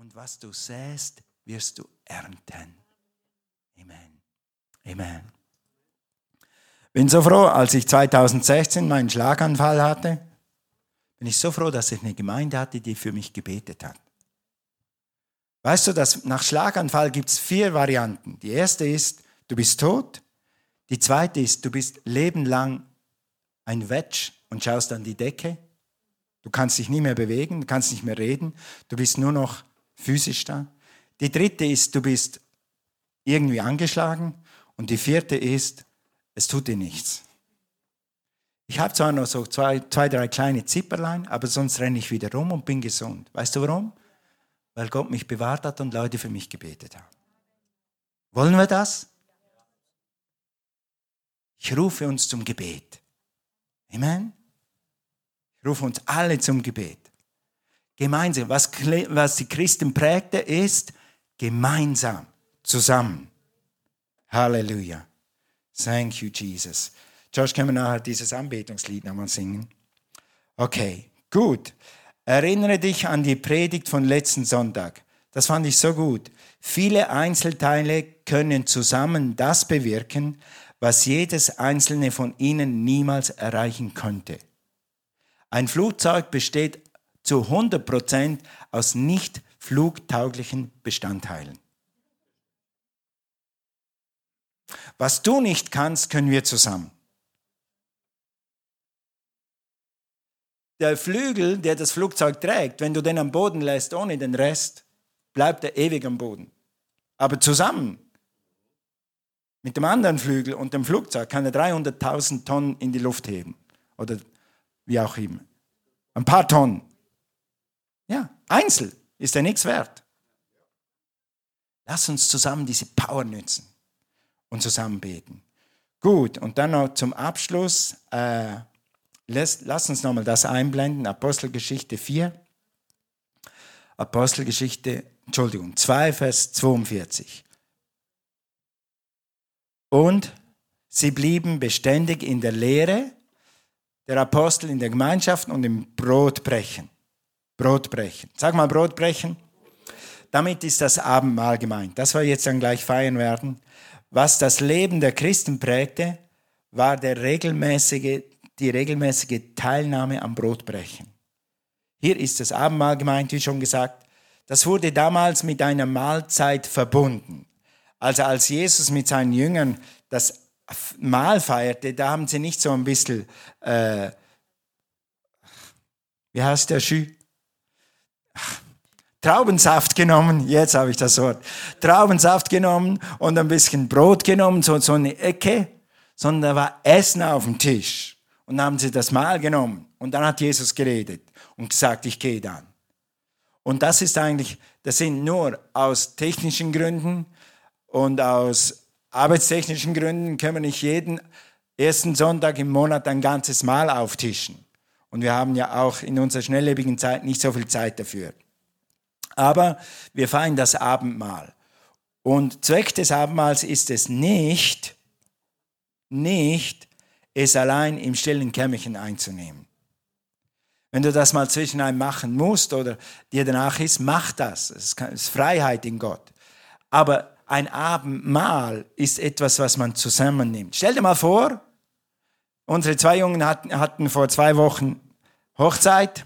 Und was du säst, wirst du ernten. Amen. Amen. Bin so froh, als ich 2016 meinen Schlaganfall hatte, bin ich so froh, dass ich eine Gemeinde hatte, die für mich gebetet hat. Weißt du, dass nach Schlaganfall gibt es vier Varianten. Die erste ist, du bist tot. Die zweite ist, du bist lebenlang ein Wetsch und schaust an die Decke. Du kannst dich nie mehr bewegen, du kannst nicht mehr reden, du bist nur noch physisch da. Die dritte ist, du bist irgendwie angeschlagen. Und die vierte ist, es tut dir nichts. Ich habe zwar noch so zwei, zwei, drei kleine Zipperlein, aber sonst renne ich wieder rum und bin gesund. Weißt du warum? Weil Gott mich bewahrt hat und Leute für mich gebetet haben. Wollen wir das? Ich rufe uns zum Gebet. Amen. Ich rufe uns alle zum Gebet. Gemeinsam. Was, was die Christen prägte, ist gemeinsam, zusammen. Halleluja. Thank you, Jesus. Josh, können wir nachher dieses Anbetungslied nochmal singen? Okay, gut. Erinnere dich an die Predigt von letzten Sonntag. Das fand ich so gut. Viele Einzelteile können zusammen das bewirken, was jedes einzelne von ihnen niemals erreichen könnte. Ein Flugzeug besteht zu 100% aus nicht flugtauglichen Bestandteilen. Was du nicht kannst, können wir zusammen. Der Flügel, der das Flugzeug trägt, wenn du den am Boden lässt ohne den Rest, bleibt er ewig am Boden. Aber zusammen mit dem anderen Flügel und dem Flugzeug kann er 300.000 Tonnen in die Luft heben. Oder wie auch immer. Ein paar Tonnen. Ja, einzeln ist er nichts wert. Lass uns zusammen diese Power nützen und zusammen beten. Gut, und dann noch zum Abschluss. Äh, lass, lass uns nochmal das einblenden. Apostelgeschichte 4. Apostelgeschichte, Entschuldigung, 2, Vers 42. Und sie blieben beständig in der Lehre der Apostel, in der Gemeinschaft und im Brotbrechen. Brotbrechen. Sag mal Brotbrechen. Damit ist das Abendmahl gemeint. Das wir jetzt dann gleich feiern werden. Was das Leben der Christen prägte, war der regelmäßige, die regelmäßige Teilnahme am Brotbrechen. Hier ist das Abendmahl gemeint, wie schon gesagt. Das wurde damals mit einer Mahlzeit verbunden. Also als Jesus mit seinen Jüngern das Mahl feierte, da haben sie nicht so ein bisschen, äh, wie heißt der Schü? Traubensaft genommen, jetzt habe ich das Wort, Traubensaft genommen und ein bisschen Brot genommen, so, so eine Ecke, sondern da war Essen auf dem Tisch. Und dann haben sie das Mahl genommen und dann hat Jesus geredet und gesagt, ich gehe dann. Und das ist eigentlich, das sind nur aus technischen Gründen und aus arbeitstechnischen Gründen können wir nicht jeden ersten Sonntag im Monat ein ganzes Mahl auftischen. Und wir haben ja auch in unserer schnelllebigen Zeit nicht so viel Zeit dafür. Aber wir feiern das Abendmahl. Und Zweck des Abendmahls ist es nicht, nicht es allein im stillen Kämmerchen einzunehmen. Wenn du das mal zwischen einem machen musst oder dir danach ist, mach das. Es ist Freiheit in Gott. Aber ein Abendmahl ist etwas, was man zusammennimmt. Stell dir mal vor, unsere zwei Jungen hatten, hatten vor zwei Wochen Hochzeit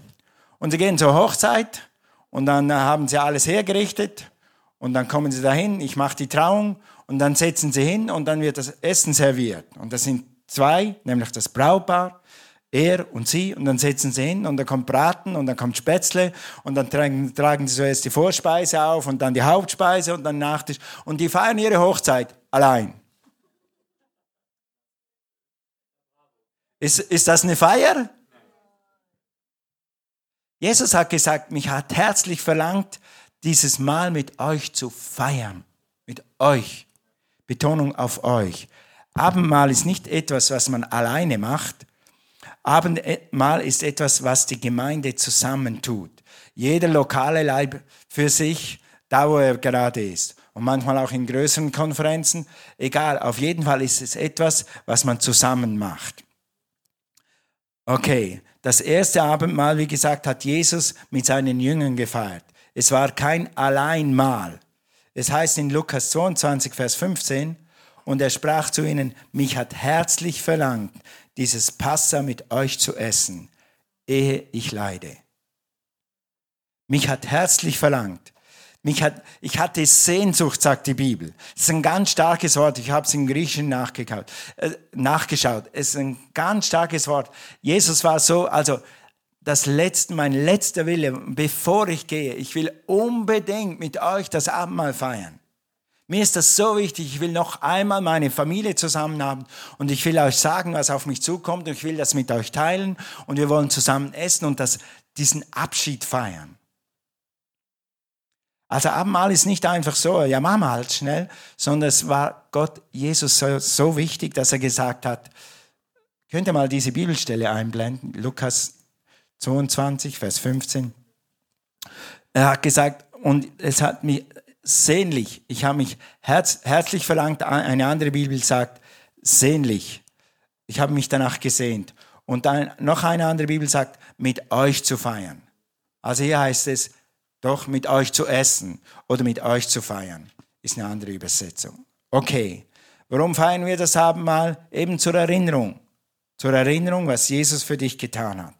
und sie gehen zur Hochzeit und dann haben sie alles hergerichtet und dann kommen sie dahin, ich mache die Trauung und dann setzen sie hin und dann wird das Essen serviert. Und das sind zwei, nämlich das Brautpaar er und sie, und dann setzen sie hin und dann kommt Braten und dann kommt Spätzle und dann tragen, tragen sie zuerst die Vorspeise auf und dann die Hauptspeise und dann Nachtisch und die feiern ihre Hochzeit allein. Ist, ist das eine Feier? Jesus hat gesagt, mich hat herzlich verlangt, dieses Mal mit euch zu feiern. Mit euch. Betonung auf euch. Abendmahl ist nicht etwas, was man alleine macht, Abendmahl ist etwas, was die Gemeinde zusammentut. Jeder lokale Leib für sich, da wo er gerade ist. Und manchmal auch in größeren Konferenzen. Egal, auf jeden Fall ist es etwas, was man zusammen macht. Okay, das erste Abendmahl, wie gesagt, hat Jesus mit seinen Jüngern gefeiert. Es war kein Alleinmahl. Es heißt in Lukas 22, Vers 15, und er sprach zu ihnen, mich hat herzlich verlangt, dieses Passa mit euch zu essen, ehe ich leide. Mich hat herzlich verlangt. Mich hat, ich hatte Sehnsucht, sagt die Bibel. Das ist ein ganz starkes Wort. Ich habe es im Griechischen nachgeschaut. Äh, nachgeschaut. Es ist ein ganz starkes Wort. Jesus war so, also das letzte, mein letzter Wille, bevor ich gehe, ich will unbedingt mit euch das Abendmahl feiern. Mir ist das so wichtig. Ich will noch einmal meine Familie zusammen haben und ich will euch sagen, was auf mich zukommt und ich will das mit euch teilen und wir wollen zusammen essen und das, diesen Abschied feiern. Also Abendmahl ist nicht einfach so, ja, machen wir halt schnell, sondern es war Gott, Jesus so, so wichtig, dass er gesagt hat, könnt ihr mal diese Bibelstelle einblenden, Lukas 22, Vers 15. Er hat gesagt, und es hat mich sehnlich, ich habe mich herz, herzlich verlangt, eine andere Bibel sagt, sehnlich. Ich habe mich danach gesehnt. Und dann noch eine andere Bibel sagt, mit euch zu feiern. Also hier heißt es, doch mit euch zu essen oder mit euch zu feiern, ist eine andere Übersetzung. Okay, warum feiern wir das Abendmahl? Eben zur Erinnerung. Zur Erinnerung, was Jesus für dich getan hat.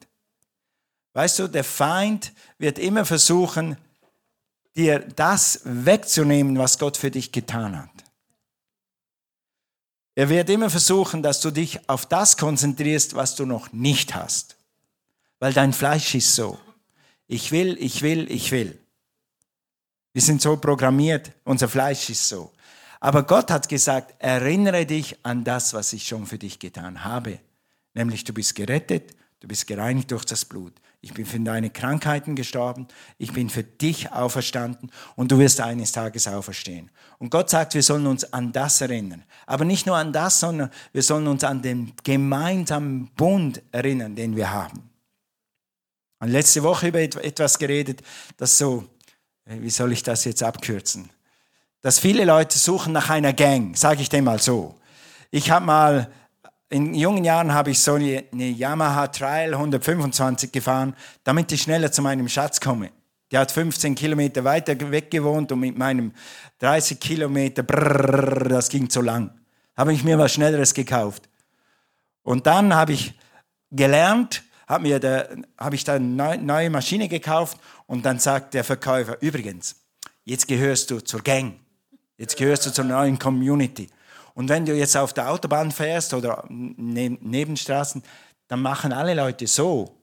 Weißt du, der Feind wird immer versuchen, dir das wegzunehmen, was Gott für dich getan hat. Er wird immer versuchen, dass du dich auf das konzentrierst, was du noch nicht hast. Weil dein Fleisch ist so. Ich will, ich will, ich will. Wir sind so programmiert, unser Fleisch ist so. Aber Gott hat gesagt, erinnere dich an das, was ich schon für dich getan habe. Nämlich du bist gerettet, du bist gereinigt durch das Blut. Ich bin für deine Krankheiten gestorben, ich bin für dich auferstanden und du wirst eines Tages auferstehen. Und Gott sagt, wir sollen uns an das erinnern. Aber nicht nur an das, sondern wir sollen uns an den gemeinsamen Bund erinnern, den wir haben. Und letzte Woche über etwas geredet, das so, äh, wie soll ich das jetzt abkürzen? Dass viele Leute suchen nach einer Gang, sage ich dem mal so. Ich habe mal, in jungen Jahren habe ich so eine, Yamaha Trail 125 gefahren, damit ich schneller zu meinem Schatz komme. Der hat 15 Kilometer weiter weg gewohnt und mit meinem 30 Kilometer, brrr, das ging zu lang. Habe ich mir was Schnelleres gekauft. Und dann habe ich gelernt, habe mir da, habe ich da eine neue Maschine gekauft und dann sagt der Verkäufer, übrigens, jetzt gehörst du zur Gang, jetzt gehörst du zur neuen Community. Und wenn du jetzt auf der Autobahn fährst oder neben Nebenstraßen, dann machen alle Leute so.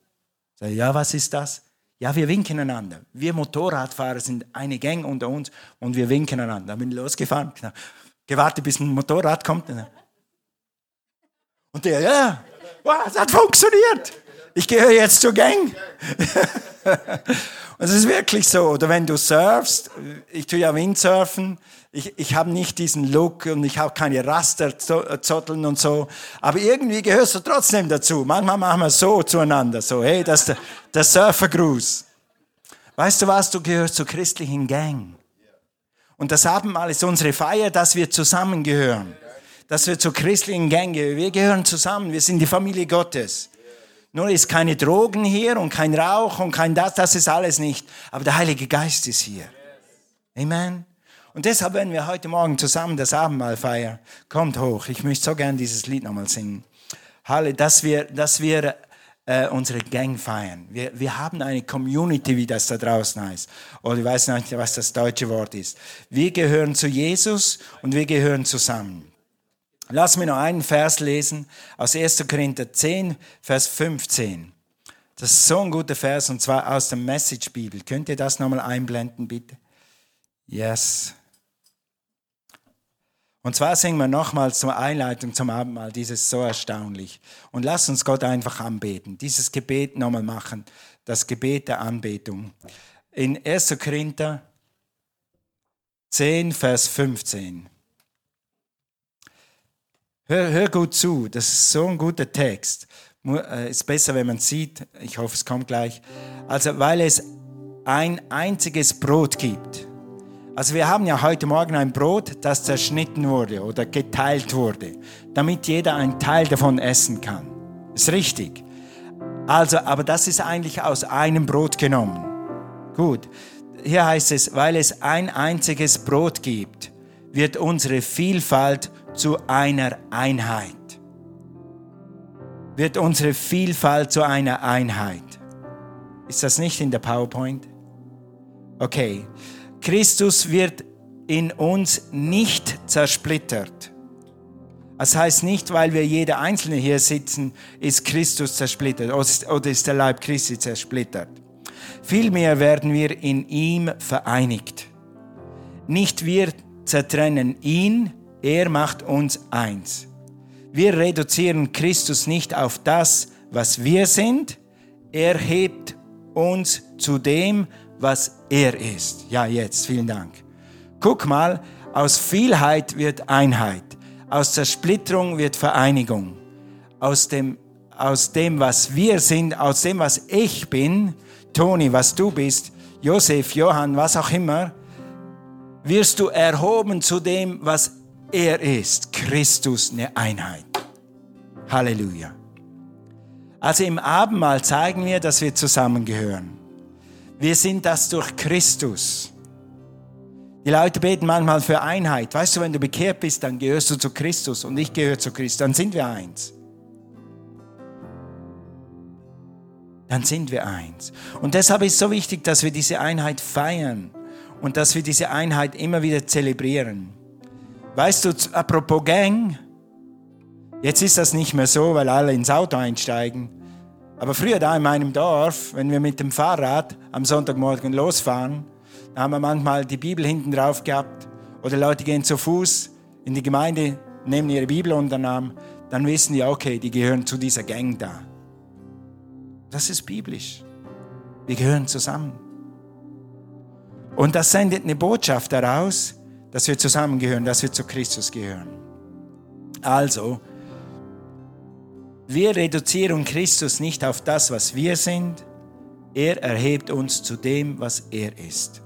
Ja, was ist das? Ja, wir winken einander. Wir Motorradfahrer sind eine Gang unter uns und wir winken einander. Dann bin ich losgefahren, gewartet, bis ein Motorrad kommt. Und der, ja, wow, das hat funktioniert ich gehöre jetzt zur Gang. Und es ist wirklich so. Oder wenn du surfst, ich tue ja Windsurfen, ich, ich habe nicht diesen Look und ich habe keine Rasterzotteln und so. Aber irgendwie gehörst du trotzdem dazu. Manchmal machen wir so zueinander, so, hey, das ist der, der Surfergruß. Weißt du was, du gehörst zur christlichen Gang. Und das Abendmahl ist unsere Feier, dass wir zusammengehören. Dass wir zur christlichen Gang gehören. Wir gehören zusammen, wir sind die Familie Gottes. Nur ist keine Drogen hier und kein Rauch und kein das, das ist alles nicht. Aber der Heilige Geist ist hier. Amen. Und deshalb, wenn wir heute Morgen zusammen das Abendmahl feiern, kommt hoch. Ich möchte so gern dieses Lied nochmal singen. Halle, dass wir, dass wir äh, unsere Gang feiern. Wir, wir haben eine Community, wie das da draußen heißt. Oder ich weiß nicht, was das deutsche Wort ist. Wir gehören zu Jesus und wir gehören zusammen. Lass mir noch einen Vers lesen aus 1. Korinther 10, Vers 15. Das ist so ein guter Vers und zwar aus der Message-Bibel. Könnt ihr das nochmal einblenden, bitte? Yes. Und zwar singen wir nochmals zur Einleitung zum Abendmahl, dieses so erstaunlich. Und lass uns Gott einfach anbeten, dieses Gebet nochmal machen, das Gebet der Anbetung. In 1. Korinther 10, Vers 15. Hör, hör gut zu, das ist so ein guter Text. Äh, ist besser, wenn man sieht. Ich hoffe, es kommt gleich. Also, weil es ein einziges Brot gibt. Also wir haben ja heute Morgen ein Brot, das zerschnitten wurde oder geteilt wurde, damit jeder einen Teil davon essen kann. Ist richtig. Also, aber das ist eigentlich aus einem Brot genommen. Gut. hier heißt es, weil es ein einziges Brot gibt, wird unsere Vielfalt zu einer Einheit. Wird unsere Vielfalt zu einer Einheit. Ist das nicht in der PowerPoint? Okay. Christus wird in uns nicht zersplittert. Das heißt nicht, weil wir jeder Einzelne hier sitzen, ist Christus zersplittert oder ist der Leib Christi zersplittert. Vielmehr werden wir in ihm vereinigt. Nicht wir zertrennen ihn, er macht uns eins. Wir reduzieren Christus nicht auf das, was wir sind, er hebt uns zu dem, was er ist. Ja, jetzt, vielen Dank. Guck mal, aus Vielheit wird Einheit, aus Zersplitterung wird Vereinigung, aus dem, aus dem, was wir sind, aus dem, was ich bin, Toni, was du bist, Josef, Johann, was auch immer, wirst du erhoben zu dem, was er ist, Christus, eine Einheit. Halleluja. Also im Abendmahl zeigen wir, dass wir zusammengehören. Wir sind das durch Christus. Die Leute beten manchmal für Einheit. Weißt du, wenn du bekehrt bist, dann gehörst du zu Christus und ich gehöre zu Christus. Dann sind wir eins. Dann sind wir eins. Und deshalb ist es so wichtig, dass wir diese Einheit feiern und dass wir diese Einheit immer wieder zelebrieren. Weißt du, apropos Gang, jetzt ist das nicht mehr so, weil alle ins Auto einsteigen. Aber früher da in meinem Dorf, wenn wir mit dem Fahrrad am Sonntagmorgen losfahren, da haben wir manchmal die Bibel hinten drauf gehabt oder Leute gehen zu Fuß in die Gemeinde, nehmen ihre Bibel unter Arm, dann wissen die, okay, die gehören zu dieser Gang da. Das ist biblisch. Wir gehören zusammen. Und das sendet eine Botschaft daraus, dass wir zusammengehören, dass wir zu Christus gehören. Also, wir reduzieren Christus nicht auf das, was wir sind. Er erhebt uns zu dem, was er ist.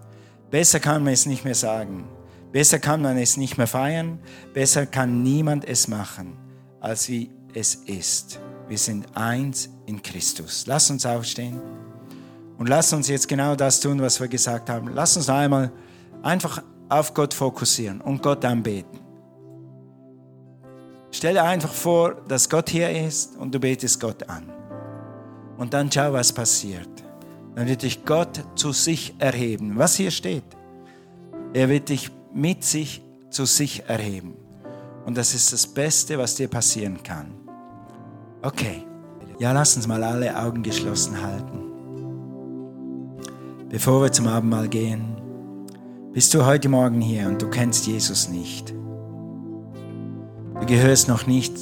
Besser kann man es nicht mehr sagen. Besser kann man es nicht mehr feiern. Besser kann niemand es machen, als wie es ist. Wir sind eins in Christus. Lass uns aufstehen und lass uns jetzt genau das tun, was wir gesagt haben. Lass uns einmal einfach auf Gott fokussieren und Gott anbeten. Stell dir einfach vor, dass Gott hier ist und du betest Gott an. Und dann schau, was passiert dann wird dich Gott zu sich erheben. Was hier steht, er wird dich mit sich zu sich erheben. Und das ist das Beste, was dir passieren kann. Okay, ja, lass uns mal alle Augen geschlossen halten. Bevor wir zum Abendmahl gehen, bist du heute Morgen hier und du kennst Jesus nicht. Du gehörst noch nicht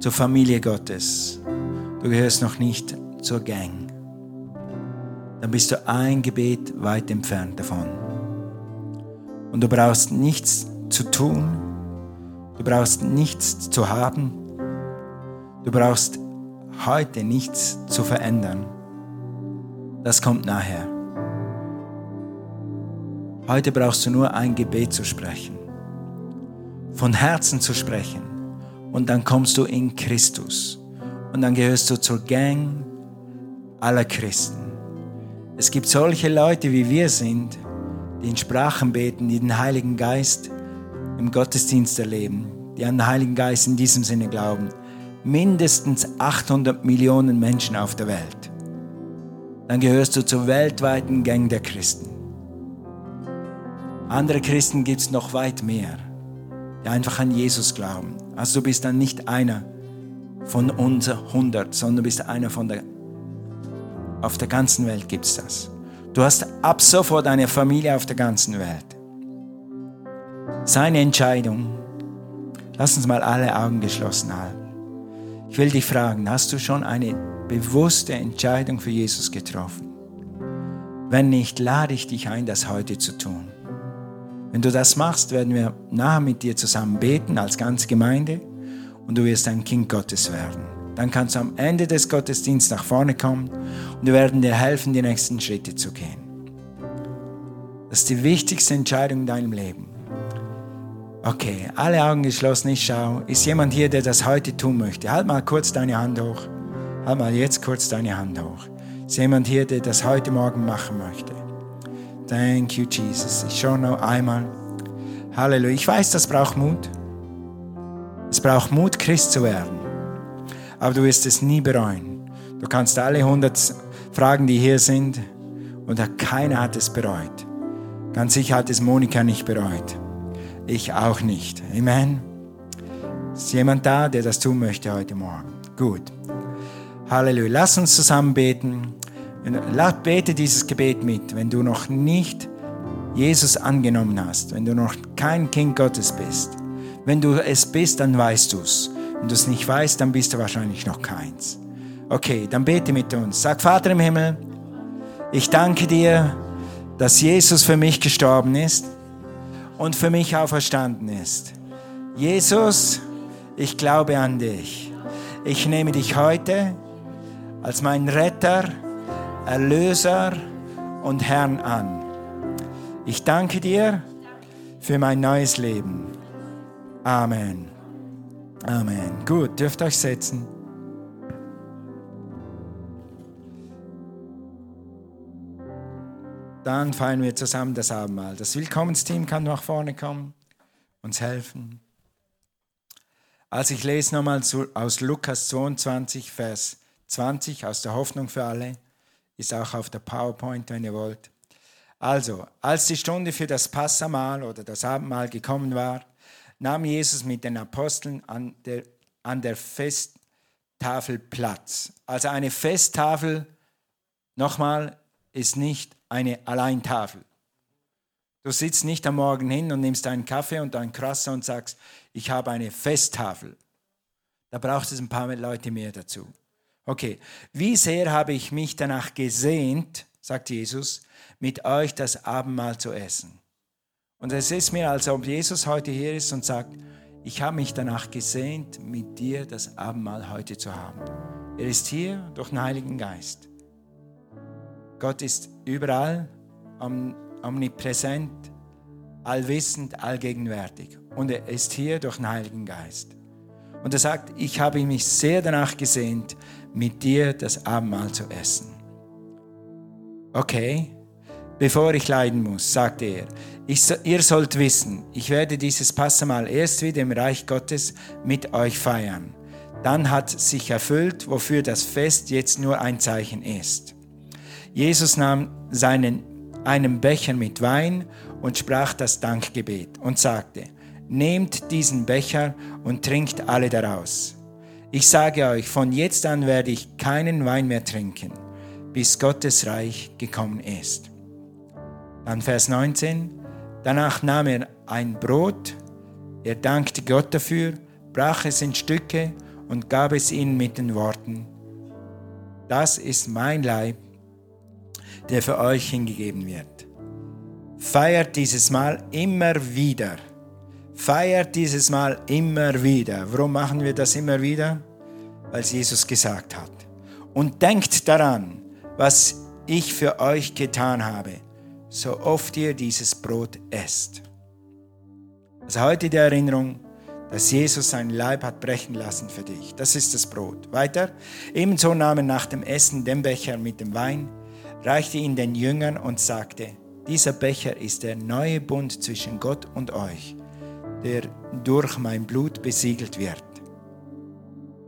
zur Familie Gottes. Du gehörst noch nicht zur Gang dann bist du ein Gebet weit entfernt davon. Und du brauchst nichts zu tun, du brauchst nichts zu haben, du brauchst heute nichts zu verändern. Das kommt nachher. Heute brauchst du nur ein Gebet zu sprechen, von Herzen zu sprechen und dann kommst du in Christus und dann gehörst du zur Gang aller Christen. Es gibt solche Leute, wie wir sind, die in Sprachen beten, die den Heiligen Geist im Gottesdienst erleben, die an den Heiligen Geist in diesem Sinne glauben. Mindestens 800 Millionen Menschen auf der Welt. Dann gehörst du zur weltweiten Gang der Christen. Andere Christen gibt es noch weit mehr, die einfach an Jesus glauben. Also du bist dann nicht einer von uns 100, sondern du bist einer von der auf der ganzen Welt gibt es das. Du hast ab sofort eine Familie auf der ganzen Welt. Seine Entscheidung. Lass uns mal alle Augen geschlossen halten. Ich will dich fragen, hast du schon eine bewusste Entscheidung für Jesus getroffen? Wenn nicht, lade ich dich ein, das heute zu tun. Wenn du das machst, werden wir nachher mit dir zusammen beten als ganze Gemeinde und du wirst ein Kind Gottes werden. Dann kannst du am Ende des Gottesdienstes nach vorne kommen und wir werden dir helfen, die nächsten Schritte zu gehen. Das ist die wichtigste Entscheidung in deinem Leben. Okay, alle Augen geschlossen, ich schaue. Ist jemand hier, der das heute tun möchte? Halt mal kurz deine Hand hoch. Halt mal jetzt kurz deine Hand hoch. Ist jemand hier, der das heute Morgen machen möchte? Thank you, Jesus. Ich schaue noch einmal. Halleluja. Ich weiß, das braucht Mut. Es braucht Mut, Christ zu werden. Aber du wirst es nie bereuen. Du kannst alle 100 fragen, die hier sind, und keiner hat es bereut. Ganz sicher hat es Monika nicht bereut. Ich auch nicht. Amen. Ist jemand da, der das tun möchte heute Morgen? Gut. Halleluja. Lass uns zusammen beten. Bete dieses Gebet mit, wenn du noch nicht Jesus angenommen hast, wenn du noch kein Kind Gottes bist. Wenn du es bist, dann weißt du es. Wenn du es nicht weißt, dann bist du wahrscheinlich noch keins. Okay, dann bete mit uns. Sag, Vater im Himmel, ich danke dir, dass Jesus für mich gestorben ist und für mich auferstanden ist. Jesus, ich glaube an dich. Ich nehme dich heute als mein Retter, Erlöser und Herrn an. Ich danke dir für mein neues Leben. Amen. Amen. Gut, dürft euch setzen. Dann feiern wir zusammen das Abendmahl. Das Willkommensteam kann nach vorne kommen, uns helfen. Also ich lese nochmal aus Lukas 22, Vers 20 aus der Hoffnung für alle. Ist auch auf der PowerPoint, wenn ihr wollt. Also, als die Stunde für das Passamahl oder das Abendmahl gekommen war, nahm Jesus mit den Aposteln an der, an der Festtafel Platz. Also eine Festtafel, nochmal, ist nicht eine Alleintafel. Du sitzt nicht am Morgen hin und nimmst einen Kaffee und einen Krasser und sagst, ich habe eine Festtafel. Da braucht es ein paar Leute mehr dazu. Okay, wie sehr habe ich mich danach gesehnt, sagt Jesus, mit euch das Abendmahl zu essen. Und es ist mir, als ob Jesus heute hier ist und sagt, ich habe mich danach gesehnt, mit dir das Abendmahl heute zu haben. Er ist hier durch den Heiligen Geist. Gott ist überall, omnipräsent, allwissend, allgegenwärtig. Und er ist hier durch den Heiligen Geist. Und er sagt, ich habe mich sehr danach gesehnt, mit dir das Abendmahl zu essen. Okay, bevor ich leiden muss, sagte er, ich, ihr sollt wissen, ich werde dieses Passamal erst wieder im Reich Gottes mit euch feiern. Dann hat sich erfüllt, wofür das Fest jetzt nur ein Zeichen ist. Jesus nahm seinen, einen Becher mit Wein und sprach das Dankgebet und sagte, Nehmt diesen Becher und trinkt alle daraus. Ich sage euch, von jetzt an werde ich keinen Wein mehr trinken, bis Gottes Reich gekommen ist. Dann Vers 19. Danach nahm er ein Brot, er dankte Gott dafür, brach es in Stücke und gab es ihnen mit den Worten, das ist mein Leib, der für euch hingegeben wird. Feiert dieses Mal immer wieder. Feiert dieses Mal immer wieder. Warum machen wir das immer wieder? Weil es Jesus gesagt hat. Und denkt daran, was ich für euch getan habe so oft ihr dieses Brot esst. Also heute die Erinnerung, dass Jesus sein Leib hat brechen lassen für dich. Das ist das Brot. Weiter. Ebenso nahm er nach dem Essen den Becher mit dem Wein, reichte ihn den Jüngern und sagte, dieser Becher ist der neue Bund zwischen Gott und euch, der durch mein Blut besiegelt wird.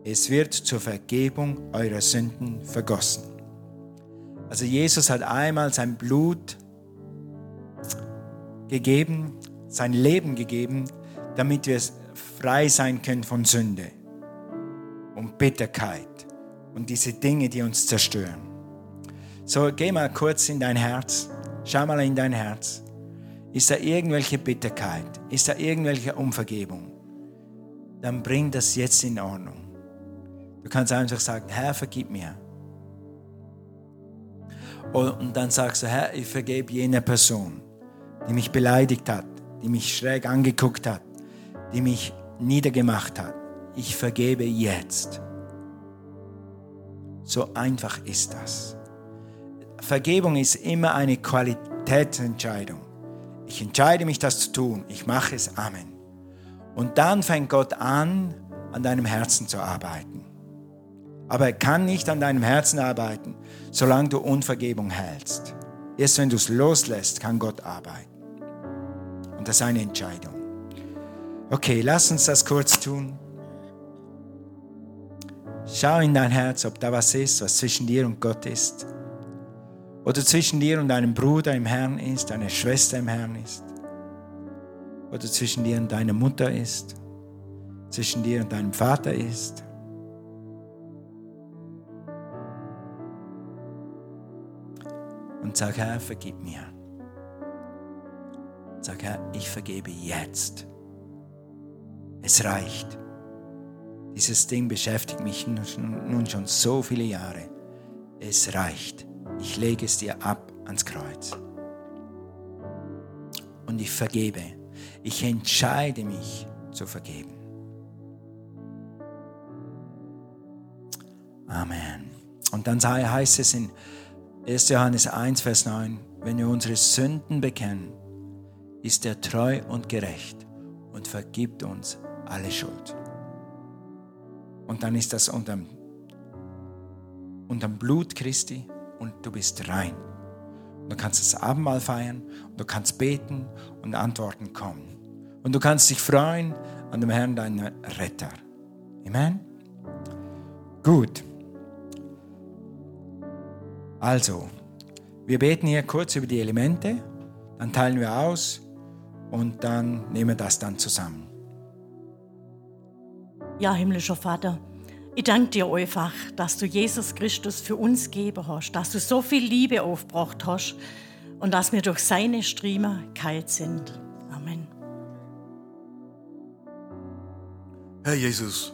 Es wird zur Vergebung eurer Sünden vergossen. Also Jesus hat einmal sein Blut gegeben, sein Leben gegeben, damit wir frei sein können von Sünde und Bitterkeit und diese Dinge, die uns zerstören. So, geh mal kurz in dein Herz, schau mal in dein Herz. Ist da irgendwelche Bitterkeit? Ist da irgendwelche Unvergebung? Dann bring das jetzt in Ordnung. Du kannst einfach sagen, Herr, vergib mir. Und dann sagst du, Herr, ich vergebe jener Person die mich beleidigt hat, die mich schräg angeguckt hat, die mich niedergemacht hat. Ich vergebe jetzt. So einfach ist das. Vergebung ist immer eine Qualitätsentscheidung. Ich entscheide mich, das zu tun. Ich mache es. Amen. Und dann fängt Gott an, an deinem Herzen zu arbeiten. Aber er kann nicht an deinem Herzen arbeiten, solange du Unvergebung hältst. Erst wenn du es loslässt, kann Gott arbeiten. Und das ist eine Entscheidung. Okay, lass uns das kurz tun. Schau in dein Herz, ob da was ist, was zwischen dir und Gott ist. Oder zwischen dir und deinem Bruder im Herrn ist, deiner Schwester im Herrn ist. Oder zwischen dir und deiner Mutter ist. Zwischen dir und deinem Vater ist. Und sag, Herr, vergib mir. Sag, Herr, ich vergebe jetzt. Es reicht. Dieses Ding beschäftigt mich nun schon so viele Jahre. Es reicht. Ich lege es dir ab ans Kreuz. Und ich vergebe. Ich entscheide mich zu vergeben. Amen. Und dann heißt es in 1. Johannes 1, Vers 9, wenn wir unsere Sünden bekennen, ist er treu und gerecht und vergibt uns alle Schuld. Und dann ist das unterm, unterm Blut Christi und du bist rein. Du kannst das Abendmahl feiern du kannst beten und Antworten kommen. Und du kannst dich freuen an dem Herrn, deinem Retter. Amen? Gut. Also, wir beten hier kurz über die Elemente, dann teilen wir aus und dann nehmen wir das dann zusammen. Ja, himmlischer Vater, ich danke dir einfach, dass du Jesus Christus für uns gegeben hast, dass du so viel Liebe aufgebracht hast und dass wir durch seine Striemen kalt sind. Amen. Herr Jesus,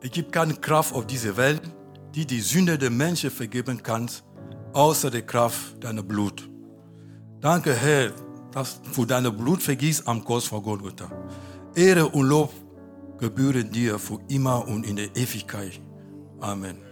es gibt keine Kraft auf dieser Welt, die die Sünde der Menschen vergeben kann, außer der Kraft deiner Blut. Danke, Herr, dass du deine Blut vergießt am Kreuz von Golgotha. Ehre und Lob gebühren dir für immer und in der Ewigkeit. Amen.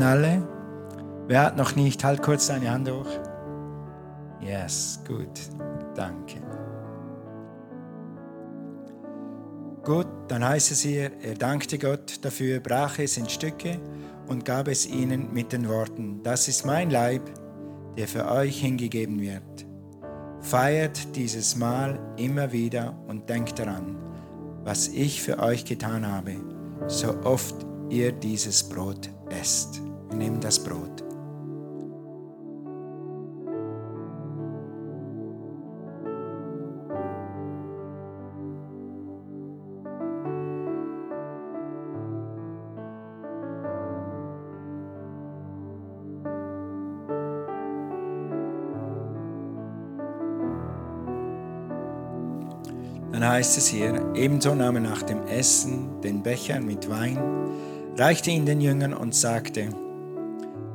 Haben alle? Wer hat noch nicht? Halt kurz deine Hand hoch. Yes, gut. Danke. Gut, dann heißt es hier, er dankte Gott dafür, brach es in Stücke und gab es ihnen mit den Worten, das ist mein Leib, der für euch hingegeben wird. Feiert dieses Mal immer wieder und denkt daran, was ich für euch getan habe, so oft ihr dieses Brot esst. Nehmen das Brot. Dann heißt es hier, ebenso nahm er nach dem Essen den Becher mit Wein, reichte ihn den Jüngern und sagte,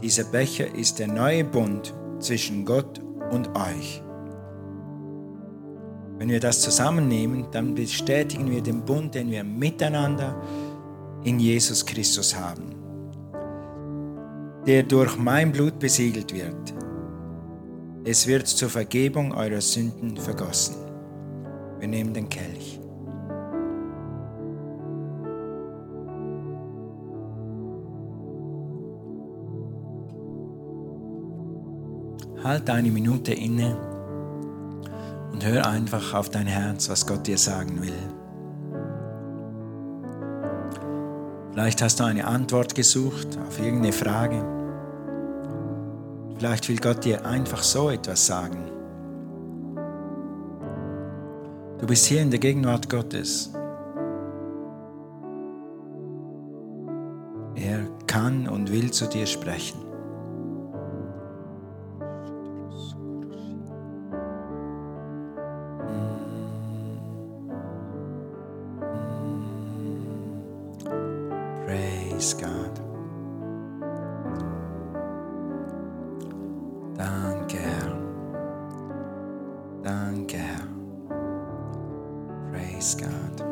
dieser Becher ist der neue Bund zwischen Gott und euch. Wenn wir das zusammennehmen, dann bestätigen wir den Bund, den wir miteinander in Jesus Christus haben, der durch mein Blut besiegelt wird. Es wird zur Vergebung eurer Sünden vergossen. Wir nehmen den Kelch. Halt eine Minute inne und hör einfach auf dein Herz, was Gott dir sagen will. Vielleicht hast du eine Antwort gesucht auf irgendeine Frage. Vielleicht will Gott dir einfach so etwas sagen. Du bist hier in der Gegenwart Gottes. Er kann und will zu dir sprechen. Praise God. Danke, Herr. Danke, Herr. Praise God.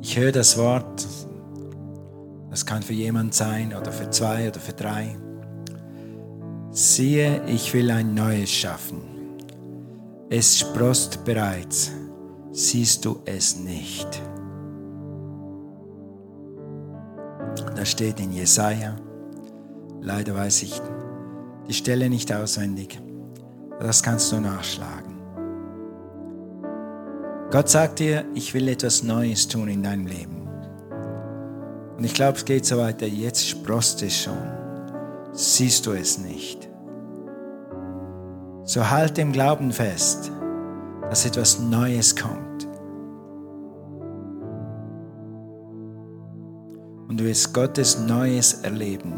Ich höre das Wort, das kann für jemand sein oder für zwei oder für drei. Siehe, ich will ein neues schaffen. Es sprost bereits, siehst du es nicht. Das steht in Jesaja. Leider weiß ich die Stelle nicht auswendig. Das kannst du nachschlagen. Gott sagt dir, ich will etwas Neues tun in deinem Leben. Und ich glaube, es geht so weiter. Jetzt sprost es schon. Siehst du es nicht. So halt im Glauben fest, dass etwas Neues kommt. Und du wirst Gottes Neues erleben.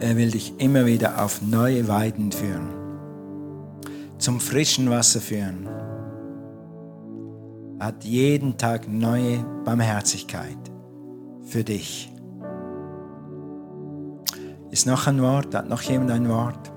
Er will dich immer wieder auf neue Weiden führen, zum frischen Wasser führen. Er hat jeden Tag neue Barmherzigkeit für dich. Ist noch ein Wort? Hat noch jemand ein Wort?